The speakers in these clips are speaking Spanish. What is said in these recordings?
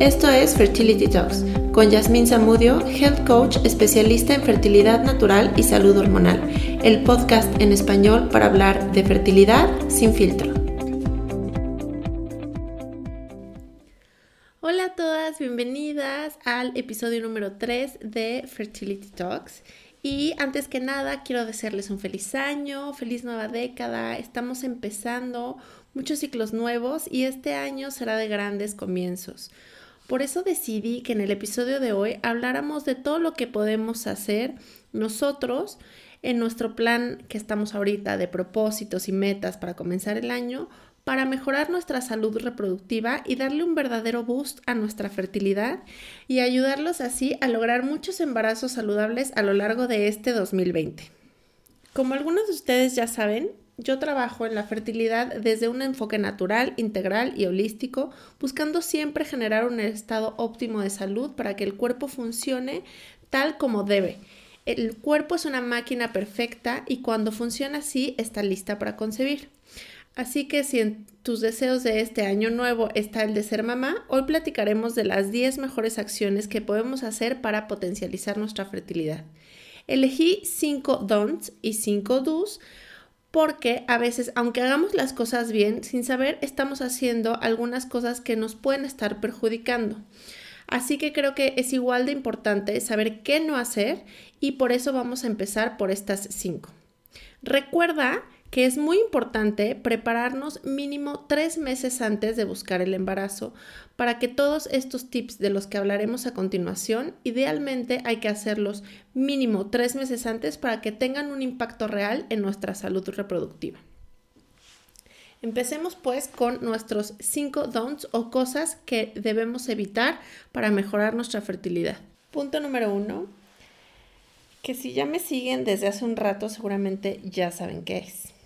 Esto es Fertility Talks con Yasmín Zamudio, Health Coach especialista en fertilidad natural y salud hormonal, el podcast en español para hablar de fertilidad sin filtro. Hola a todas, bienvenidas al episodio número 3 de Fertility Talks. Y antes que nada, quiero desearles un feliz año, feliz nueva década. Estamos empezando muchos ciclos nuevos y este año será de grandes comienzos. Por eso decidí que en el episodio de hoy habláramos de todo lo que podemos hacer nosotros en nuestro plan que estamos ahorita de propósitos y metas para comenzar el año para mejorar nuestra salud reproductiva y darle un verdadero boost a nuestra fertilidad y ayudarlos así a lograr muchos embarazos saludables a lo largo de este 2020. Como algunos de ustedes ya saben, yo trabajo en la fertilidad desde un enfoque natural, integral y holístico, buscando siempre generar un estado óptimo de salud para que el cuerpo funcione tal como debe. El cuerpo es una máquina perfecta y cuando funciona así está lista para concebir. Así que si en tus deseos de este año nuevo está el de ser mamá, hoy platicaremos de las 10 mejores acciones que podemos hacer para potencializar nuestra fertilidad. Elegí 5 don'ts y 5 do's porque a veces, aunque hagamos las cosas bien, sin saber, estamos haciendo algunas cosas que nos pueden estar perjudicando. Así que creo que es igual de importante saber qué no hacer y por eso vamos a empezar por estas cinco. Recuerda que es muy importante prepararnos mínimo tres meses antes de buscar el embarazo para que todos estos tips de los que hablaremos a continuación, idealmente hay que hacerlos mínimo tres meses antes para que tengan un impacto real en nuestra salud reproductiva. Empecemos pues con nuestros cinco don'ts o cosas que debemos evitar para mejorar nuestra fertilidad. Punto número uno, que si ya me siguen desde hace un rato seguramente ya saben qué es.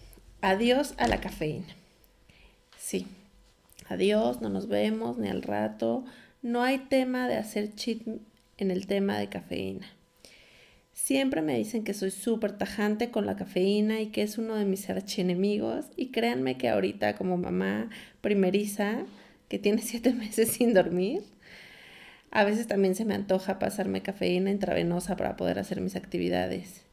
Adiós a la cafeína. Sí, adiós, no nos vemos ni al rato. No hay tema de hacer cheat en el tema de cafeína. Siempre me dicen que soy súper tajante con la cafeína y que es uno de mis archienemigos. Y créanme que ahorita como mamá primeriza, que tiene siete meses sin dormir, a veces también se me antoja pasarme cafeína intravenosa para poder hacer mis actividades.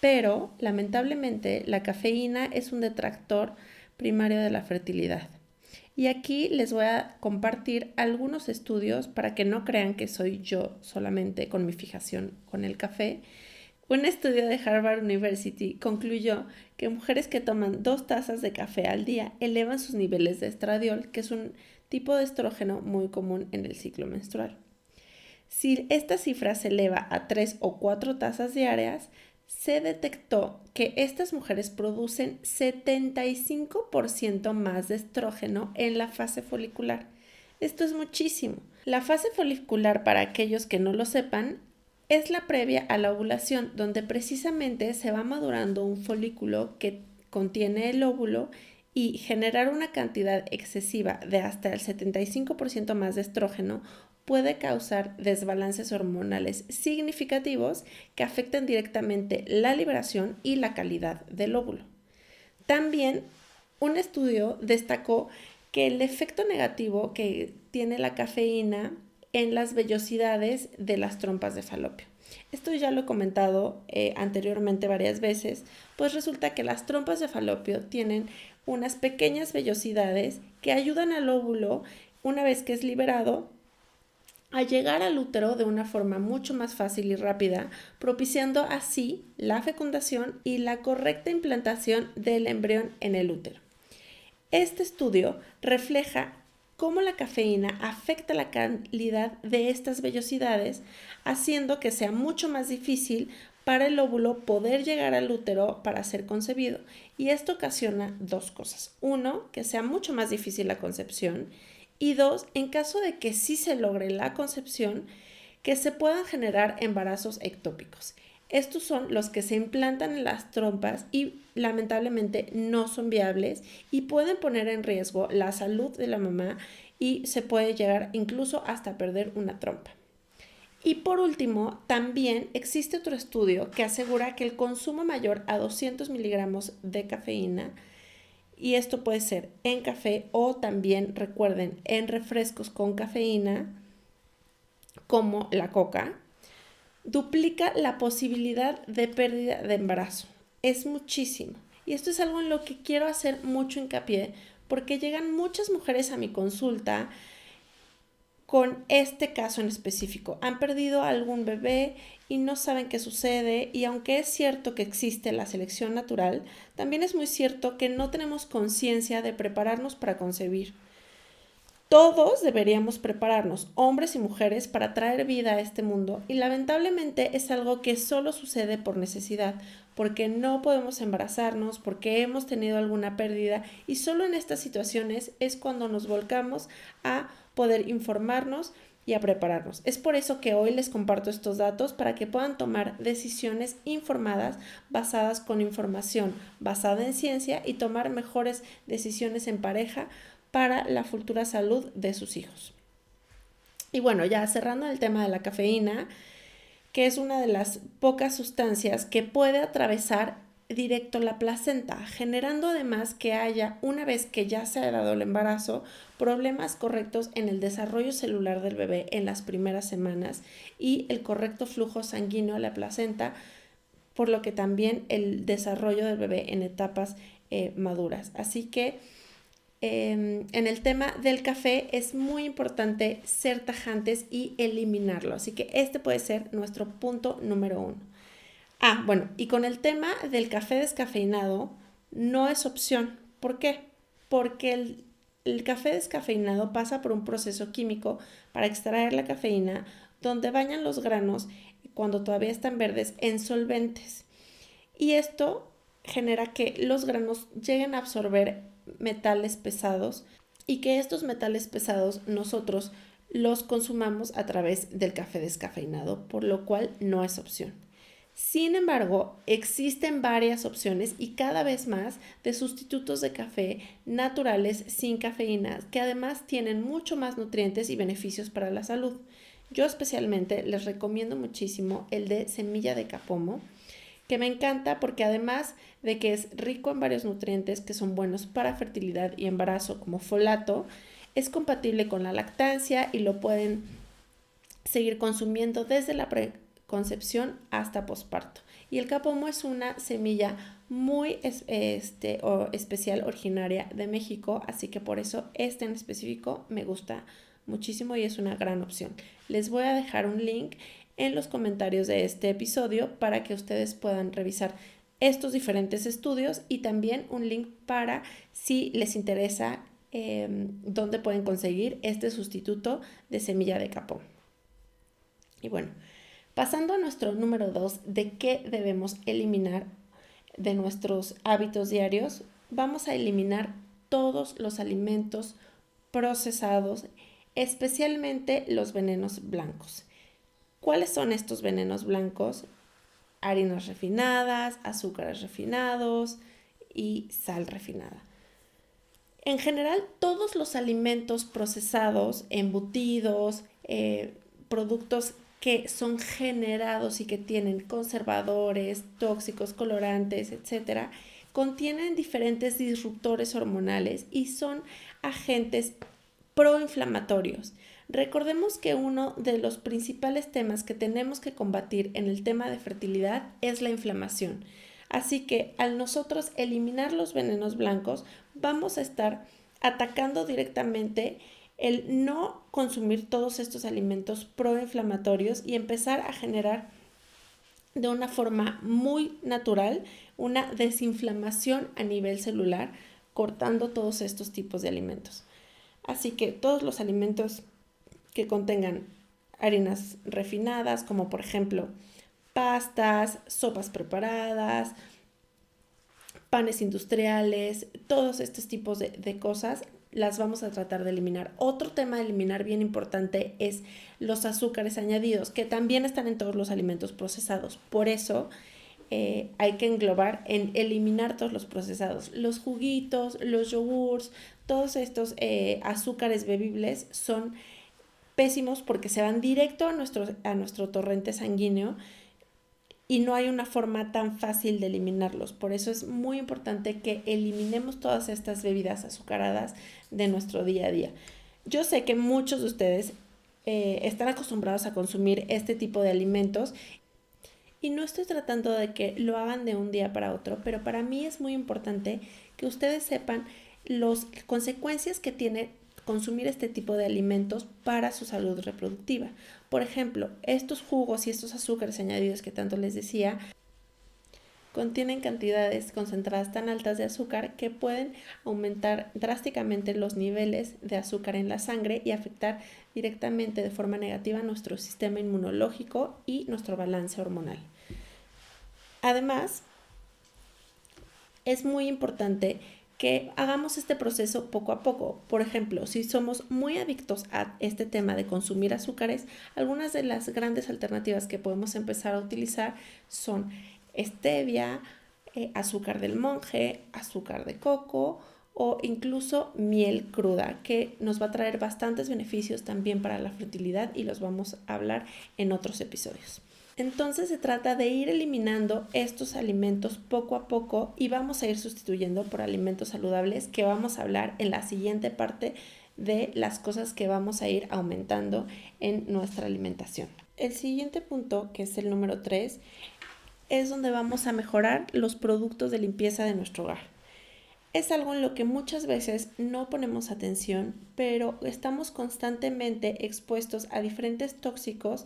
Pero, lamentablemente, la cafeína es un detractor primario de la fertilidad. Y aquí les voy a compartir algunos estudios para que no crean que soy yo solamente con mi fijación con el café. Un estudio de Harvard University concluyó que mujeres que toman dos tazas de café al día elevan sus niveles de estradiol, que es un tipo de estrógeno muy común en el ciclo menstrual. Si esta cifra se eleva a tres o cuatro tazas diarias, se detectó que estas mujeres producen 75% más de estrógeno en la fase folicular. Esto es muchísimo. La fase folicular, para aquellos que no lo sepan, es la previa a la ovulación, donde precisamente se va madurando un folículo que contiene el óvulo y generar una cantidad excesiva de hasta el 75% más de estrógeno puede causar desbalances hormonales significativos que afectan directamente la liberación y la calidad del óvulo. También un estudio destacó que el efecto negativo que tiene la cafeína en las vellosidades de las trompas de falopio. Esto ya lo he comentado eh, anteriormente varias veces, pues resulta que las trompas de falopio tienen unas pequeñas vellosidades que ayudan al óvulo, una vez que es liberado, a llegar al útero de una forma mucho más fácil y rápida, propiciando así la fecundación y la correcta implantación del embrión en el útero. Este estudio refleja cómo la cafeína afecta la calidad de estas vellosidades, haciendo que sea mucho más difícil para el óvulo poder llegar al útero para ser concebido. Y esto ocasiona dos cosas. Uno, que sea mucho más difícil la concepción y dos, en caso de que sí se logre la concepción, que se puedan generar embarazos ectópicos. Estos son los que se implantan en las trompas y lamentablemente no son viables y pueden poner en riesgo la salud de la mamá y se puede llegar incluso hasta perder una trompa. Y por último, también existe otro estudio que asegura que el consumo mayor a 200 miligramos de cafeína y esto puede ser en café o también, recuerden, en refrescos con cafeína, como la coca, duplica la posibilidad de pérdida de embarazo. Es muchísimo. Y esto es algo en lo que quiero hacer mucho hincapié porque llegan muchas mujeres a mi consulta con este caso en específico. Han perdido algún bebé y no saben qué sucede y aunque es cierto que existe la selección natural, también es muy cierto que no tenemos conciencia de prepararnos para concebir. Todos deberíamos prepararnos, hombres y mujeres, para traer vida a este mundo y lamentablemente es algo que solo sucede por necesidad, porque no podemos embarazarnos, porque hemos tenido alguna pérdida y solo en estas situaciones es cuando nos volcamos a poder informarnos y a prepararnos. Es por eso que hoy les comparto estos datos para que puedan tomar decisiones informadas basadas con información basada en ciencia y tomar mejores decisiones en pareja para la futura salud de sus hijos. Y bueno, ya cerrando el tema de la cafeína, que es una de las pocas sustancias que puede atravesar directo la placenta, generando además que haya, una vez que ya se ha dado el embarazo, problemas correctos en el desarrollo celular del bebé en las primeras semanas y el correcto flujo sanguíneo a la placenta, por lo que también el desarrollo del bebé en etapas eh, maduras. Así que Em, en el tema del café es muy importante ser tajantes y eliminarlo. Así que este puede ser nuestro punto número uno. Ah, bueno, y con el tema del café descafeinado no es opción. ¿Por qué? Porque el, café descafeinado pasa por un proceso químico para extraer la cafeína donde bañan los granos cuando todavía están verdes en solventes. Y esto genera que los granos lleguen a absorber metales pesados y que estos metales pesados nosotros los consumamos a través del café descafeinado, por lo cual no es opción. Sin embargo, existen varias opciones y cada vez más de sustitutos de café naturales sin cafeína que además tienen mucho más nutrientes y beneficios para la salud. Yo especialmente les recomiendo muchísimo el de semilla de capomo, que me encanta porque además de que es rico en varios nutrientes que son buenos para fertilidad y embarazo como folato, es compatible con la lactancia y lo pueden seguir consumiendo desde la preconcepción hasta posparto. Y el capomo es una semilla muy este, especial originaria de México, así que por eso este en específico me gusta muchísimo y es una gran opción. Les voy a dejar un link en los comentarios de este episodio para que ustedes puedan revisar estos diferentes estudios y también un link para si les interesa em, dónde pueden conseguir este sustituto de semilla de capón. Y bueno, pasando a nuestro número 2 de qué debemos eliminar de nuestros hábitos diarios, vamos a eliminar todos los alimentos procesados, especialmente los venenos blancos. ¿Cuáles son estos venenos blancos? Harinas refinadas, azúcares refinados y sal refinada. En general, todos los alimentos procesados, embutidos, eh, productos que son generados y que tienen conservadores, tóxicos, colorantes, etcétera, contienen diferentes disruptores hormonales y son agentes proinflamatorios. Recordemos que uno de los principales temas que tenemos que combatir en el tema de fertilidad es la inflamación. Así que al nosotros eliminar los venenos blancos, vamos a estar atacando directamente el no consumir todos estos alimentos proinflamatorios y empezar a generar de una forma muy natural una desinflamación a nivel celular, cortando todos estos tipos de alimentos. Así que todos los alimentos que contengan harinas refinadas, como por ejemplo pastas, sopas preparadas, panes industriales, todos estos tipos de, cosas las vamos a tratar de eliminar. Otro tema de eliminar bien importante es los azúcares añadidos, que también están en todos los alimentos procesados. Por eso eh, hay que englobar en eliminar todos los procesados. Los juguitos, los yogurts, todos estos eh, azúcares bebibles son pésimos porque se van directo a nuestro, a nuestro torrente sanguíneo y no hay una forma tan fácil de eliminarlos. Por eso es muy importante que eliminemos todas estas bebidas azucaradas de nuestro día a día. Yo sé que muchos de ustedes eh, están acostumbrados a consumir este tipo de alimentos. Y no estoy tratando de que lo hagan de un día para otro, pero para mí es muy importante que ustedes sepan las consecuencias que tiene consumir este tipo de alimentos para su salud reproductiva. Por ejemplo, estos jugos y estos azúcares añadidos que tanto les decía contienen cantidades concentradas tan altas de azúcar que pueden aumentar drásticamente los niveles de azúcar en la sangre y afectar directamente de forma negativa nuestro sistema inmunológico y nuestro balance hormonal. Además, es muy importante que hagamos este proceso poco a poco. Por ejemplo, si somos muy adictos a este tema de consumir azúcares, algunas de las grandes alternativas que podemos empezar a utilizar son stevia, eh, azúcar del monje, azúcar de coco o incluso miel cruda, que nos va a traer bastantes beneficios también para la fertilidad y los vamos a hablar en otros episodios. Entonces se trata de ir eliminando estos alimentos poco a poco y vamos a ir sustituyendo por alimentos saludables que vamos a hablar en la siguiente parte de las cosas que vamos a ir aumentando en nuestra alimentación. El siguiente punto, que es el número 3, es donde vamos a mejorar los productos de limpieza de nuestro hogar. Es algo en lo que muchas veces no ponemos atención, pero estamos constantemente expuestos a diferentes tóxicos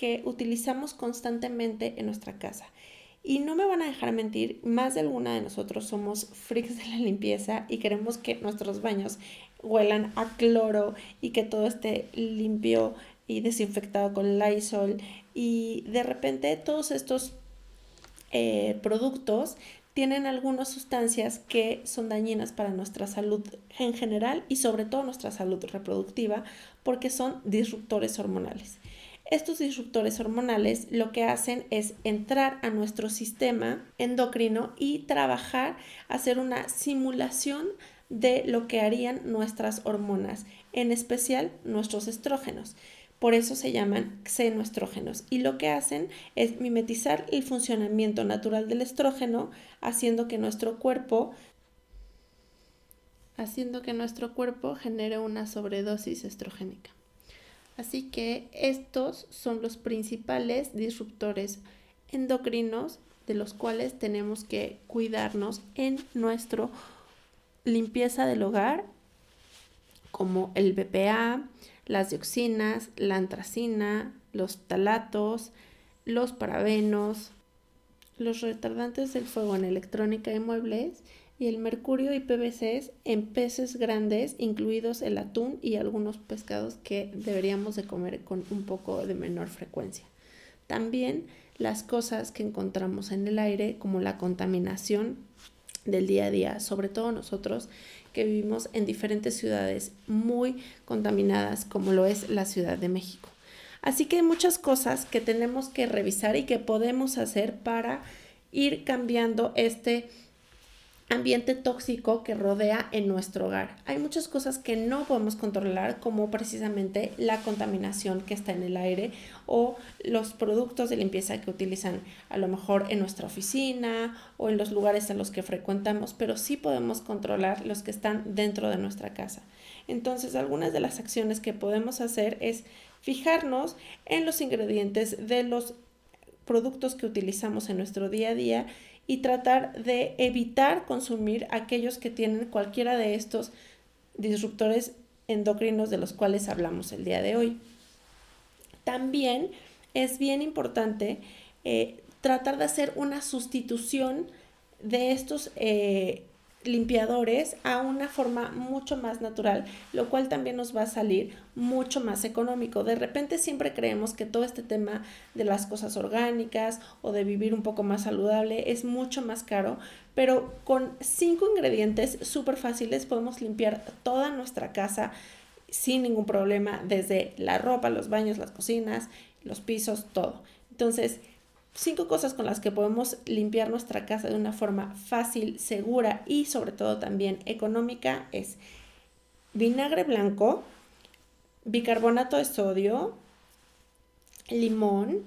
que utilizamos constantemente en nuestra casa. Y no me van a dejar mentir, más de alguna de nosotros somos freaks de la limpieza y queremos que nuestros baños huelan a cloro y que todo esté limpio y desinfectado con Lysol. Y de repente todos estos eh, productos tienen algunas sustancias que son dañinas para nuestra salud en general y sobre todo nuestra salud reproductiva porque son disruptores hormonales. Estos disruptores hormonales lo que hacen es entrar a nuestro sistema endocrino y trabajar, hacer una simulación de lo que harían nuestras hormonas, en especial nuestros estrógenos. Por eso se llaman xenoestrógenos y lo que hacen es mimetizar el funcionamiento natural del estrógeno, haciendo que nuestro cuerpo haciendo que nuestro cuerpo genere una sobredosis estrogénica. Así que estos son los principales disruptores endocrinos de los cuales tenemos que cuidarnos en nuestra limpieza del hogar, como el BPA, las dioxinas, la antracina, los talatos, los parabenos, los retardantes del fuego en electrónica y muebles y el mercurio y PVCs en peces grandes, incluidos el atún y algunos pescados que deberíamos de comer con un poco de menor frecuencia. También las cosas que encontramos en el aire, como la contaminación del día a día, sobre todo nosotros que vivimos en diferentes ciudades muy contaminadas como lo es la Ciudad de México. Así que hay muchas cosas que tenemos que revisar y que podemos hacer para ir cambiando este ambiente tóxico que rodea en nuestro hogar. Hay muchas cosas que no podemos controlar, como precisamente la contaminación que está en el aire o los productos de limpieza que utilizan a lo mejor en nuestra oficina o en los lugares en los que frecuentamos, pero sí podemos controlar los que están dentro de nuestra casa. Entonces, algunas de las acciones que podemos hacer es fijarnos en los ingredientes de los productos que utilizamos en nuestro día a día y tratar de evitar consumir aquellos que tienen cualquiera de estos disruptores endocrinos de los cuales hablamos el día de hoy. También es bien importante eh, tratar de hacer una sustitución de estos eh, limpiadores a una forma mucho más natural, lo cual también nos va a salir mucho más económico. De repente siempre creemos que todo este tema de las cosas orgánicas o de vivir un poco más saludable es mucho más caro, pero con cinco ingredientes súper fáciles podemos limpiar toda nuestra casa sin ningún problema, desde la ropa, los baños, las cocinas, los pisos, todo. Entonces, Cinco cosas con las que podemos limpiar nuestra casa de una forma fácil, segura y sobre todo también económica es vinagre blanco, bicarbonato de sodio, limón,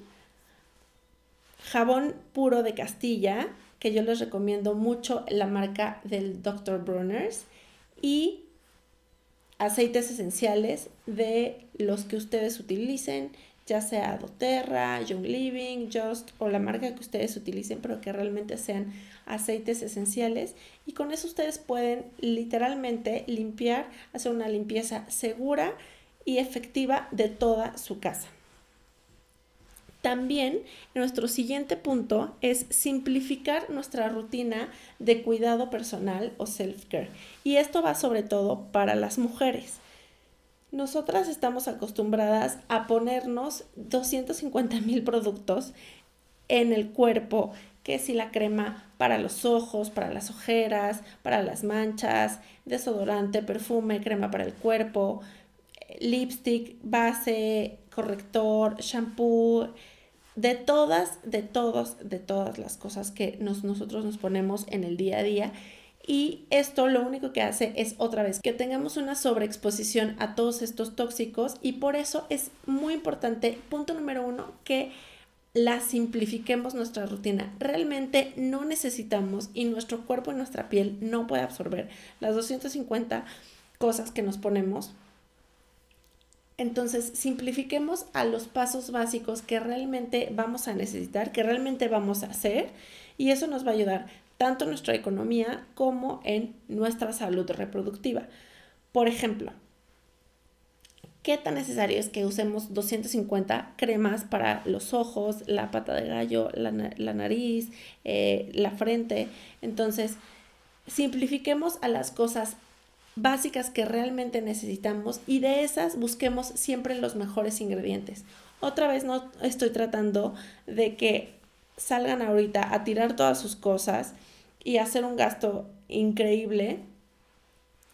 jabón puro de Castilla, que yo les recomiendo mucho la marca del Dr. Bruners, y aceites esenciales de los que ustedes utilicen, ya sea doTERRA, Young Living, Just o la marca que ustedes utilicen, pero que realmente sean aceites esenciales. Y con eso ustedes pueden literalmente limpiar, hacer una limpieza segura y efectiva de toda su casa. También nuestro siguiente punto es simplificar nuestra rutina de cuidado personal o self-care. Y esto va sobre todo para las mujeres. Nosotras estamos acostumbradas a ponernos 250 mil productos en el cuerpo, que si la crema para los ojos, para las ojeras, para las manchas, desodorante, perfume, crema para el cuerpo, lipstick, base, corrector, shampoo, de todas, de todos, de todas las cosas que nosotros nos ponemos en el día a día y esto lo único que hace es otra vez que tengamos una sobreexposición a todos estos tóxicos y por eso es muy importante, punto número uno, que la simplifiquemos nuestra rutina. Realmente no necesitamos y nuestro cuerpo y nuestra piel no puede absorber las 250 cosas que nos ponemos. Entonces, simplifiquemos a los pasos básicos que realmente vamos a necesitar, que realmente vamos a hacer y eso nos va a ayudar tanto en nuestra economía como en nuestra salud reproductiva. Por ejemplo, ¿qué tan necesario es que usemos 250 cremas para los ojos, la pata de gallo, la, nariz, eh, la frente? Entonces, simplifiquemos a las cosas básicas que realmente necesitamos y de esas busquemos siempre los mejores ingredientes. Otra vez no estoy tratando de que salgan ahorita a tirar todas sus cosas y hacer un gasto increíble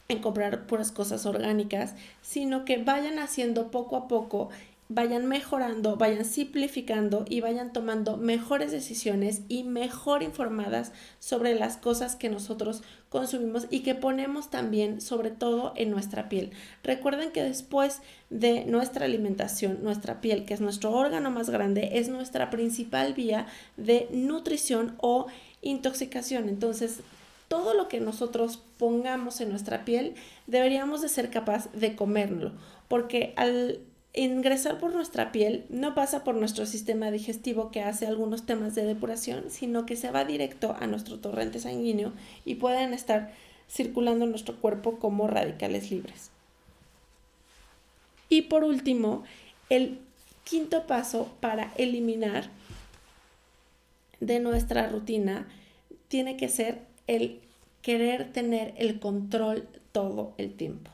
en comprar puras cosas orgánicas, sino que vayan haciendo poco a poco, vayan mejorando, vayan simplificando y vayan tomando mejores decisiones y mejor informadas sobre las cosas que nosotros consumimos y que ponemos también sobre todo en nuestra piel. Recuerden que después de nuestra alimentación, nuestra piel, que es nuestro órgano más grande, es nuestra principal vía de nutrición o intoxicación. Entonces, todo lo que nosotros pongamos en nuestra piel deberíamos de ser capaz de comerlo, porque al ingresar por nuestra piel no pasa por nuestro sistema digestivo que hace algunos temas de depuración, sino que se va directo a nuestro torrente sanguíneo y pueden estar circulando en nuestro cuerpo como radicales libres. Y por último, el quinto paso para eliminar de nuestra rutina tiene que ser el querer tener el control todo el tiempo.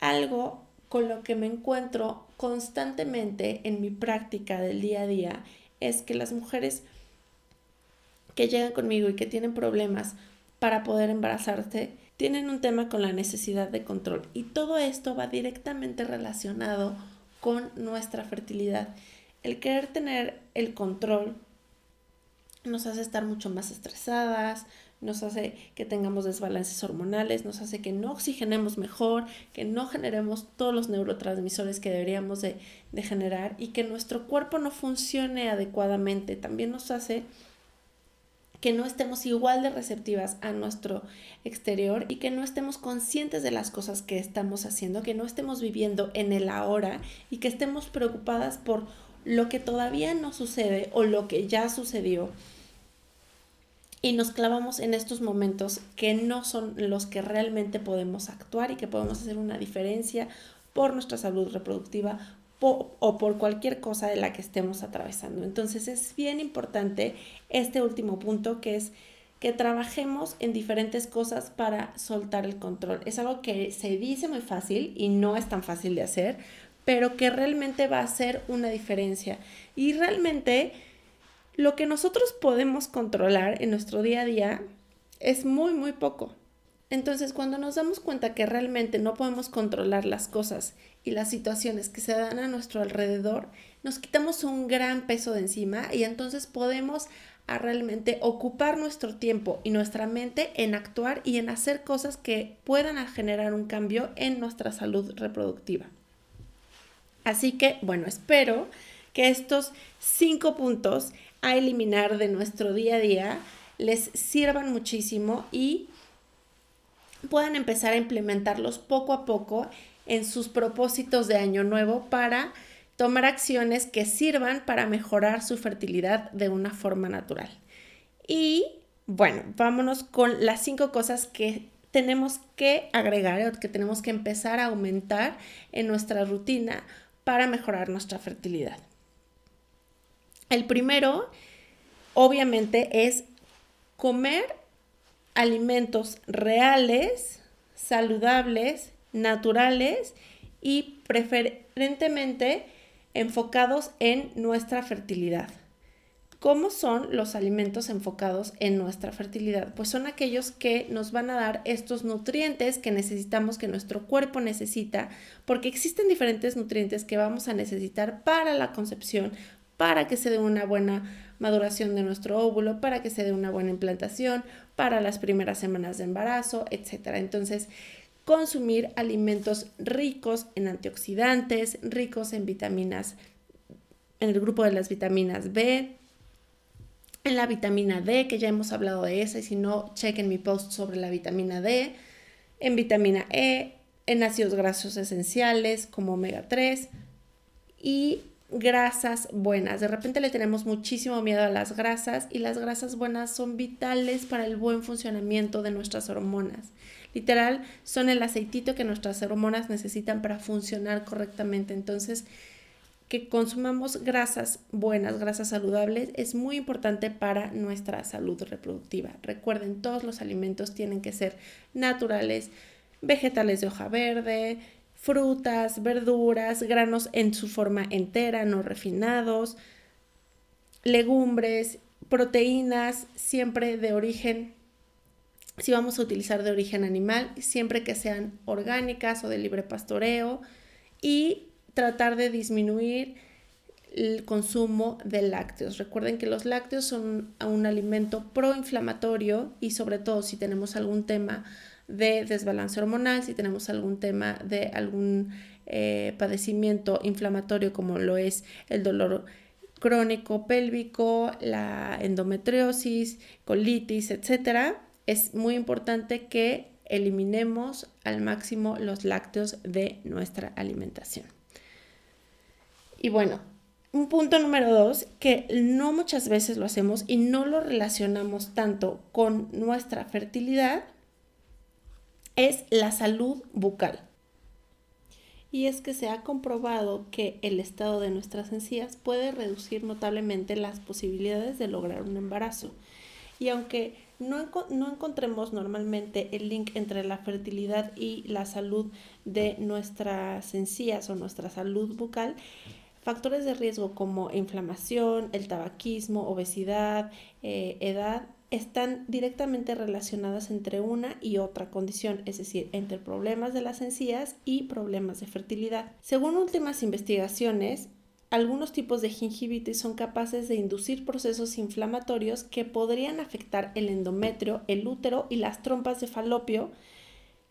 Algo con lo que me encuentro constantemente en mi práctica del día a día es que las mujeres que llegan conmigo y que tienen problemas para poder embarazarse tienen un tema con la necesidad de control y todo esto va directamente relacionado con nuestra fertilidad. El querer tener el control nos hace estar mucho más estresadas, nos hace que tengamos desbalances hormonales, nos hace que no oxigenemos mejor, que no generemos todos los neurotransmisores que deberíamos de, generar y que nuestro cuerpo no funcione adecuadamente. También nos hace que no estemos igual de receptivas a nuestro exterior y que no estemos conscientes de las cosas que estamos haciendo, que no estemos viviendo en el ahora y que estemos preocupadas por lo que todavía no sucede o lo que ya sucedió y nos clavamos en estos momentos que no son los que realmente podemos actuar y que podemos hacer una diferencia por nuestra salud reproductiva o por cualquier cosa de la que estemos atravesando. Entonces es bien importante este último punto que es que trabajemos en diferentes cosas para soltar el control. Es algo que se dice muy fácil y no es tan fácil de hacer, pero que realmente va a hacer una diferencia. Y realmente lo que nosotros podemos controlar en nuestro día a día es muy, muy poco. Entonces, cuando nos damos cuenta que realmente no podemos controlar las cosas y las situaciones que se dan a nuestro alrededor, nos quitamos un gran peso de encima y entonces podemos a realmente ocupar nuestro tiempo y nuestra mente en actuar y en hacer cosas que puedan generar un cambio en nuestra salud reproductiva. Así que, bueno, espero que estos cinco puntos a eliminar de nuestro día a día les sirvan muchísimo y puedan empezar a implementarlos poco a poco en sus propósitos de año nuevo para tomar acciones que sirvan para mejorar su fertilidad de una forma natural. Y bueno, vámonos con las cinco cosas que tenemos que agregar o que tenemos que empezar a aumentar en nuestra rutina para mejorar nuestra fertilidad. El primero, obviamente, es comer alimentos reales, saludables, naturales y preferentemente enfocados en nuestra fertilidad. ¿Cómo son los alimentos enfocados en nuestra fertilidad? Pues son aquellos que nos van a dar estos nutrientes que necesitamos, que nuestro cuerpo necesita, porque existen diferentes nutrientes que vamos a necesitar para la concepción, para que se dé una buena maduración de nuestro óvulo, para que se dé una buena implantación, para las primeras semanas de embarazo, etc. Entonces, consumir alimentos ricos en antioxidantes, ricos en vitaminas, en el grupo de las vitaminas B, en la vitamina D, que ya hemos hablado de esa, y si no, chequen mi post sobre la vitamina D, en vitamina E, en ácidos grasos esenciales como omega 3 y grasas buenas. De repente le tenemos muchísimo miedo a las grasas y las grasas buenas son vitales para el buen funcionamiento de nuestras hormonas. Literal, son el aceitito que nuestras hormonas necesitan para funcionar correctamente. Entonces, que consumamos grasas buenas, grasas saludables, es muy importante para nuestra salud reproductiva. Recuerden, todos los alimentos tienen que ser naturales, vegetales de hoja verde, frutas, verduras, granos en su forma entera, no refinados, legumbres, proteínas, siempre de origen, si vamos a utilizar de origen animal, siempre que sean orgánicas o de libre pastoreo y tratar de disminuir el consumo de lácteos. Recuerden que los lácteos son un alimento proinflamatorio y sobre todo si tenemos algún tema de desbalance hormonal, si tenemos algún tema de algún eh, padecimiento inflamatorio como lo es el dolor crónico pélvico, la endometriosis, colitis, etc., es muy importante que eliminemos al máximo los lácteos de nuestra alimentación. Y bueno, un punto número dos, que no muchas veces lo hacemos y no lo relacionamos tanto con nuestra fertilidad, es la salud bucal. Y es que se ha comprobado que el estado de nuestras encías puede reducir notablemente las posibilidades de lograr un embarazo. Y aunque no, no, encontremos normalmente el link entre la fertilidad y la salud de nuestras encías o nuestra salud bucal, factores de riesgo como inflamación, el tabaquismo, obesidad, eh, edad, están directamente relacionadas entre una y otra condición, es decir, entre problemas de las encías y problemas de fertilidad. Según últimas investigaciones, algunos tipos de gingivitis son capaces de inducir procesos inflamatorios que podrían afectar el endometrio, el útero y las trompas de falopio,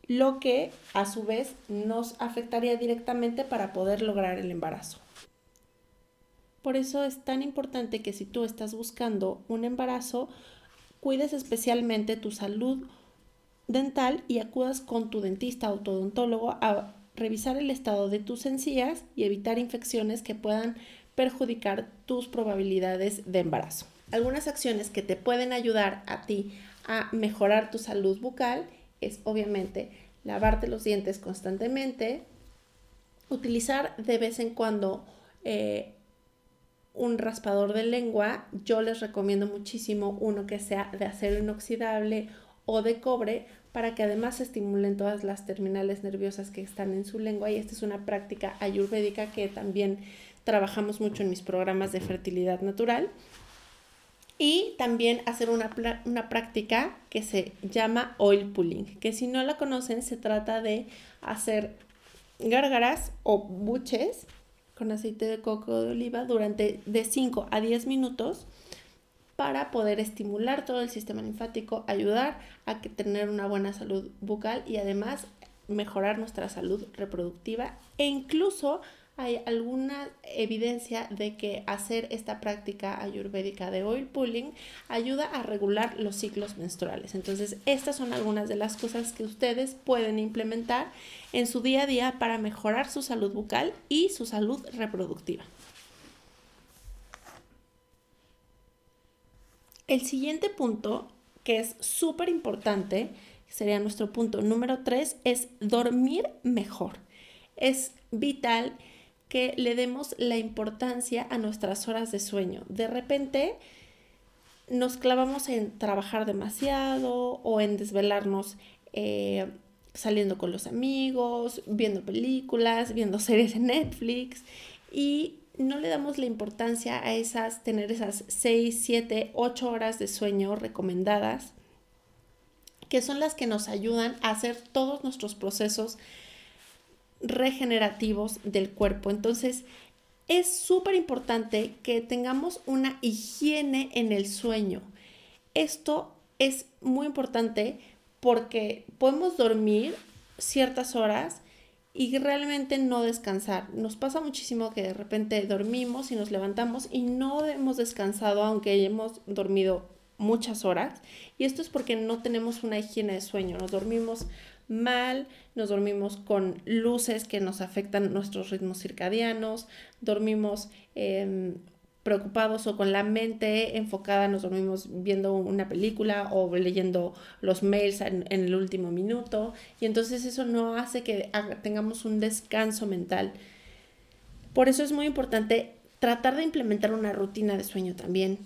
lo que a su vez nos afectaría directamente para poder lograr el embarazo. Por eso es tan importante que si tú estás buscando un embarazo, cuides especialmente tu salud dental y acudas con tu dentista o tu odontólogo a revisar el estado de tus encías y evitar infecciones que puedan perjudicar tus probabilidades de embarazo. Algunas acciones que te pueden ayudar a ti a mejorar tu salud bucal es obviamente lavarte los dientes constantemente, utilizar de vez en cuando eh, un raspador de lengua, yo les recomiendo muchísimo uno que sea de acero inoxidable o de cobre para que además estimulen todas las terminales nerviosas que están en su lengua y esta es una práctica ayurvédica que también trabajamos mucho en mis programas de fertilidad natural. Y también hacer una, una práctica que se llama oil pulling, que si no la conocen se trata de hacer gárgaras o buches con aceite de coco de oliva durante de 5 a 10 minutos para poder estimular todo el sistema linfático, ayudar a que tener una buena salud bucal y además mejorar nuestra salud reproductiva e incluso hay alguna evidencia de que hacer esta práctica ayurvédica de oil pulling ayuda a regular los ciclos menstruales. Entonces, estas son algunas de las cosas que ustedes pueden implementar en su día a día para mejorar su salud bucal y su salud reproductiva. El siguiente punto, que es súper importante, sería nuestro punto número 3, es dormir mejor. Es vital que le demos la importancia a nuestras horas de sueño. De repente nos clavamos en trabajar demasiado o en desvelarnos eh, saliendo con los amigos, viendo películas, viendo series en Netflix y no le damos la importancia a esas, tener esas 6, 7, 8 horas de sueño recomendadas, que son las que nos ayudan a hacer todos nuestros procesos regenerativos del cuerpo. Entonces, es súper importante que tengamos una higiene en el sueño. Esto es muy importante porque podemos dormir ciertas horas y realmente no descansar. Nos pasa muchísimo que de repente dormimos y nos levantamos y no hemos descansado aunque hayamos dormido muchas horas. Y esto es porque no tenemos una higiene de sueño. Nos dormimos mal, nos dormimos con luces que nos afectan nuestros ritmos circadianos, dormimos em, preocupados o con la mente enfocada, nos dormimos viendo una película o leyendo los mails en, en el último minuto y entonces eso no hace que tengamos un descanso mental. Por eso es muy importante tratar de implementar una rutina de sueño también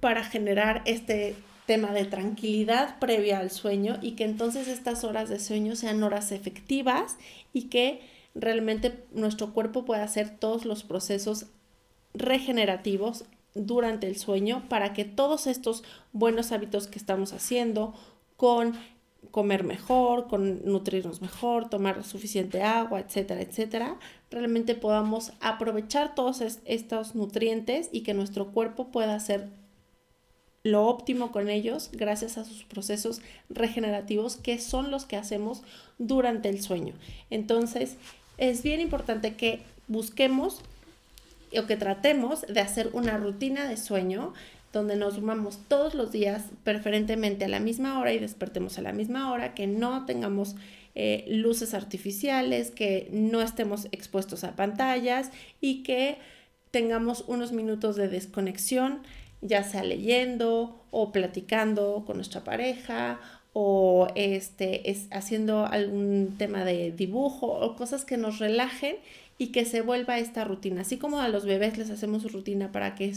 para generar este tema de tranquilidad previa al sueño y que entonces estas horas de sueño sean horas efectivas y que realmente nuestro cuerpo pueda hacer todos los procesos regenerativos durante el sueño para que todos estos buenos hábitos que estamos haciendo con comer mejor, con nutrirnos mejor, tomar suficiente agua, etcétera, etcétera, realmente podamos aprovechar todos estos nutrientes y que nuestro cuerpo pueda hacer lo óptimo con ellos gracias a sus procesos regenerativos que son los que hacemos durante el sueño. Entonces, es bien importante que busquemos o que tratemos de hacer una rutina de sueño donde nos durmamos todos los días preferentemente a la misma hora y despertemos a la misma hora, que no tengamos eh, luces artificiales, que no estemos expuestos a pantallas y que tengamos unos minutos de desconexión ya sea leyendo o platicando con nuestra pareja o este, es haciendo algún tema de dibujo o cosas que nos relajen y que se vuelva esta rutina. Así como a los bebés les hacemos su rutina para que,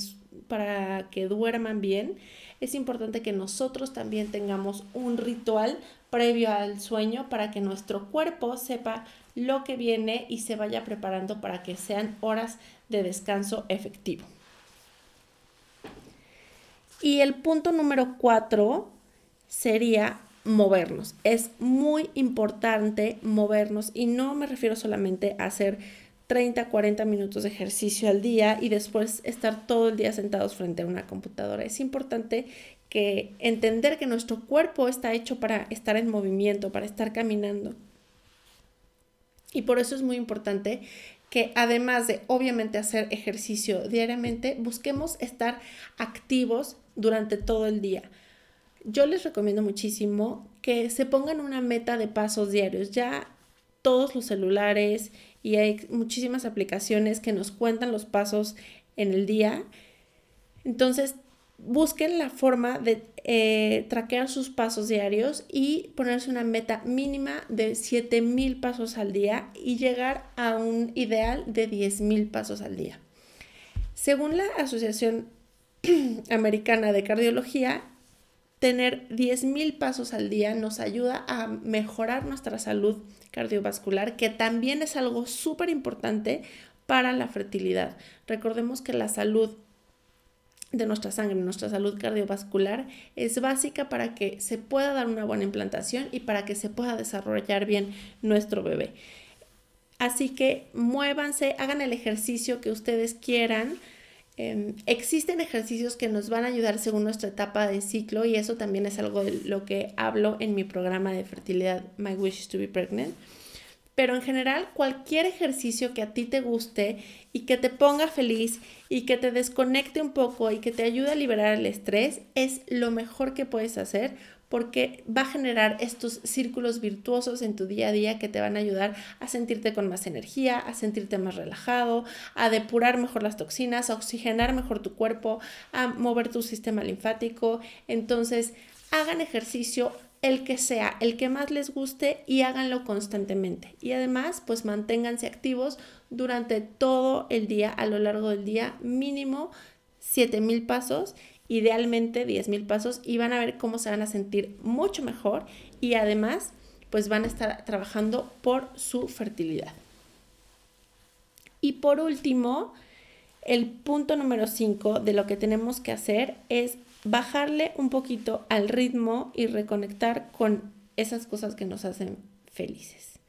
para que duerman bien, es importante que nosotros también tengamos un ritual previo al sueño para que nuestro cuerpo sepa lo que viene y se vaya preparando para que sean horas de descanso efectivo. Y el punto número cuatro sería movernos. Es muy importante movernos y no me refiero solamente a hacer 30, 40 minutos de ejercicio al día y después estar todo el día sentados frente a una computadora. Es importante que entender que nuestro cuerpo está hecho para estar en movimiento, para estar caminando. Y por eso es muy importante que además de obviamente hacer ejercicio diariamente, busquemos estar activos durante todo el día. Yo les recomiendo muchísimo que se pongan una meta de pasos diarios. Ya todos los celulares y hay muchísimas aplicaciones que nos cuentan los pasos en el día. Entonces, busquen la forma de eh, traquear sus pasos diarios y ponerse una meta mínima de 7000 pasos al día y llegar a un ideal de 10000 pasos al día. Según la Asociación Americana de Cardiología, tener 10.000 pasos al día nos ayuda a mejorar nuestra salud cardiovascular, que también es algo súper importante para la fertilidad. Recordemos que la salud de nuestra sangre, nuestra salud cardiovascular, es básica para que se pueda dar una buena implantación y para que se pueda desarrollar bien nuestro bebé. Así que muévanse, hagan el ejercicio que ustedes quieran. Em, existen ejercicios que nos van a ayudar según nuestra etapa de ciclo y eso también es algo de lo que hablo en mi programa de fertilidad My Wish is to be Pregnant. pero en general cualquier ejercicio que a ti te guste y que te ponga feliz y que te desconecte un poco y que te ayude a liberar el estrés es lo mejor que puedes hacer porque va a generar estos círculos virtuosos en tu día a día que te van a ayudar a sentirte con más energía, a sentirte más relajado, a depurar mejor las toxinas, a oxigenar mejor tu cuerpo, a mover tu sistema linfático. Entonces, hagan ejercicio el que sea, el que más les guste y háganlo constantemente. Y además, pues manténganse activos durante todo el día, a lo largo del día, mínimo 7000 pasos idealmente 10.000 pasos y van a ver cómo se van a sentir mucho mejor y además pues van a estar trabajando por su fertilidad. Y por último, el punto número 5 de lo que tenemos que hacer es bajarle un poquito al ritmo y reconectar con esas cosas que nos hacen felices.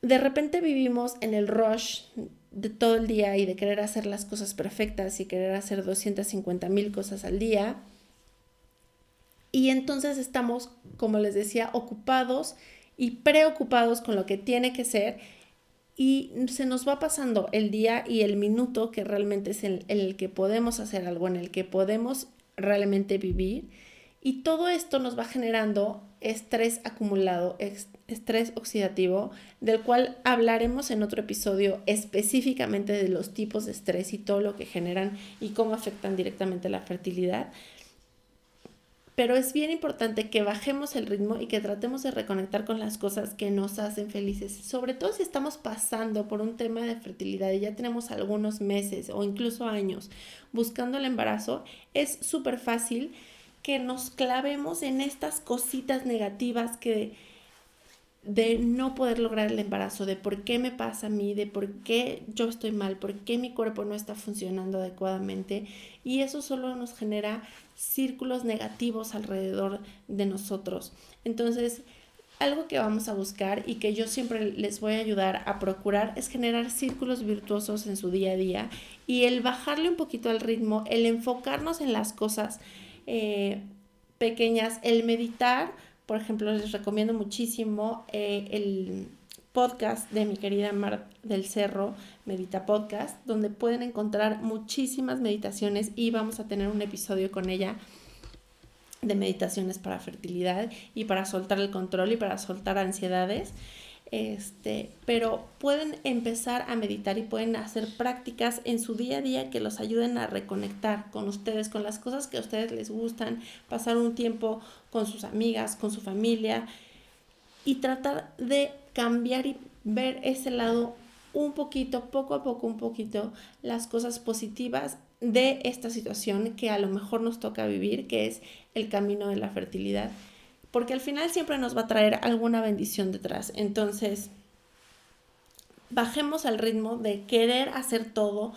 De repente vivimos en el rush de todo el día y de querer hacer las cosas perfectas y querer hacer 250 mil cosas al día. Y entonces estamos, como les decía, ocupados y preocupados con lo que tiene que ser y se nos va pasando el día y el minuto que realmente es el, el que podemos hacer algo, en el que podemos realmente vivir. Y todo esto nos va generando estrés acumulado, estrés oxidativo, del cual hablaremos en otro episodio específicamente de los tipos de estrés y todo lo que generan y cómo afectan directamente la fertilidad. Pero es bien importante que bajemos el ritmo y que tratemos de reconectar con las cosas que nos hacen felices, sobre todo si estamos pasando por un tema de fertilidad y ya tenemos algunos meses o incluso años buscando el embarazo, es súper fácil que nos clavemos en estas cositas negativas que de no poder lograr el embarazo, de por qué me pasa a mí, de por qué yo estoy mal, por qué mi cuerpo no está funcionando adecuadamente. Y eso solo nos genera círculos negativos alrededor de nosotros. Entonces, algo que vamos a buscar y que yo siempre les voy a ayudar a procurar es generar círculos virtuosos en su día a día y el bajarle un poquito al ritmo, el enfocarnos en las cosas eh, pequeñas. El meditar, por ejemplo, les recomiendo muchísimo eh, el podcast de mi querida Mar del Cerro, Medita Podcast, donde pueden encontrar muchísimas meditaciones y vamos a tener un episodio con ella de meditaciones para fertilidad y para soltar el control y para soltar ansiedades. Este, pero pueden empezar a meditar y pueden hacer prácticas en su día a día que los ayuden a reconectar con ustedes, con las cosas que a ustedes les gustan, pasar un tiempo con sus amigas, con su familia y tratar de cambiar y ver ese lado un poquito, poco a poco, un poquito, las cosas positivas de esta situación que a lo mejor nos toca vivir, que es el camino de la fertilidad porque al final siempre nos va a traer alguna bendición detrás. Entonces, bajemos al ritmo de querer hacer todo,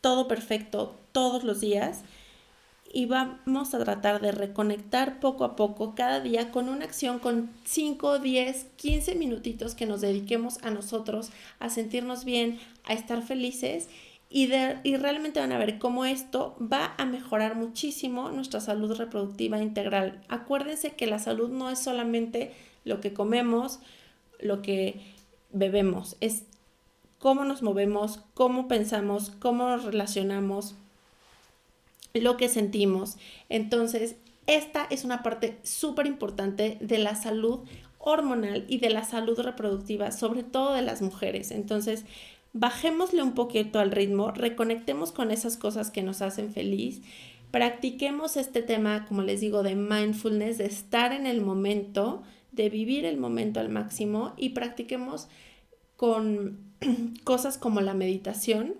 todo perfecto, todos los días. Y vamos a tratar de reconectar poco a poco cada día con una acción con 5, 10, 15 minutitos que nos dediquemos a nosotros, a sentirnos bien, a estar felices y, realmente van a ver cómo esto va a mejorar muchísimo nuestra salud reproductiva integral. Acuérdense que la salud no es solamente lo que comemos, lo que bebemos, es cómo nos movemos, cómo pensamos, cómo nos relacionamos, lo que sentimos. Entonces, esta es una parte súper importante de la salud hormonal y de la salud reproductiva, sobre todo de las mujeres. Entonces, bajémosle un poquito al ritmo, reconectemos con esas cosas que nos hacen feliz, practiquemos este tema, como les digo, de mindfulness, de estar en el momento, de vivir el momento al máximo y practiquemos con cosas como la meditación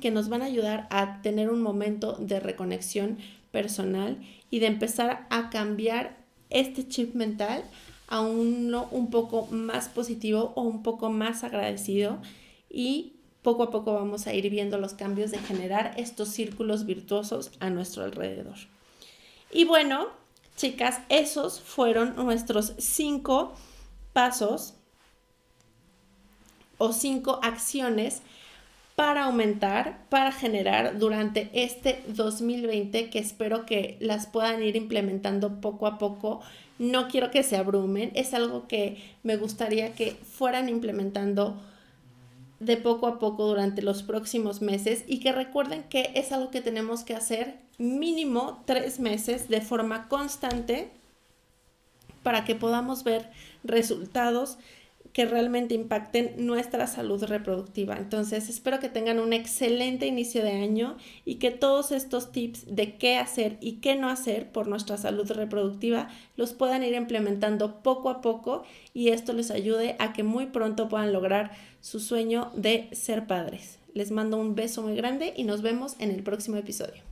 que nos van a ayudar a tener un momento de reconexión personal y de empezar a cambiar este chip mental a uno un poco más positivo o un poco más agradecido y poco a poco vamos a ir viendo los cambios de generar estos círculos virtuosos a nuestro alrededor. Y bueno, chicas, esos fueron nuestros cinco pasos o cinco acciones para aumentar, para generar durante este 2020 que espero que las puedan ir implementando poco a poco no quiero que se abrumen, es algo que me gustaría que fueran implementando de poco a poco durante los próximos meses y que recuerden que es algo que tenemos que hacer mínimo tres meses de forma constante para que podamos ver resultados que realmente impacten nuestra salud reproductiva. Entonces, espero que tengan un excelente inicio de año y que todos estos tips de qué hacer y qué no hacer por nuestra salud reproductiva los puedan ir implementando poco a poco y esto les ayude a que muy pronto puedan lograr su sueño de ser padres. Les mando un beso muy grande y nos vemos en el próximo episodio.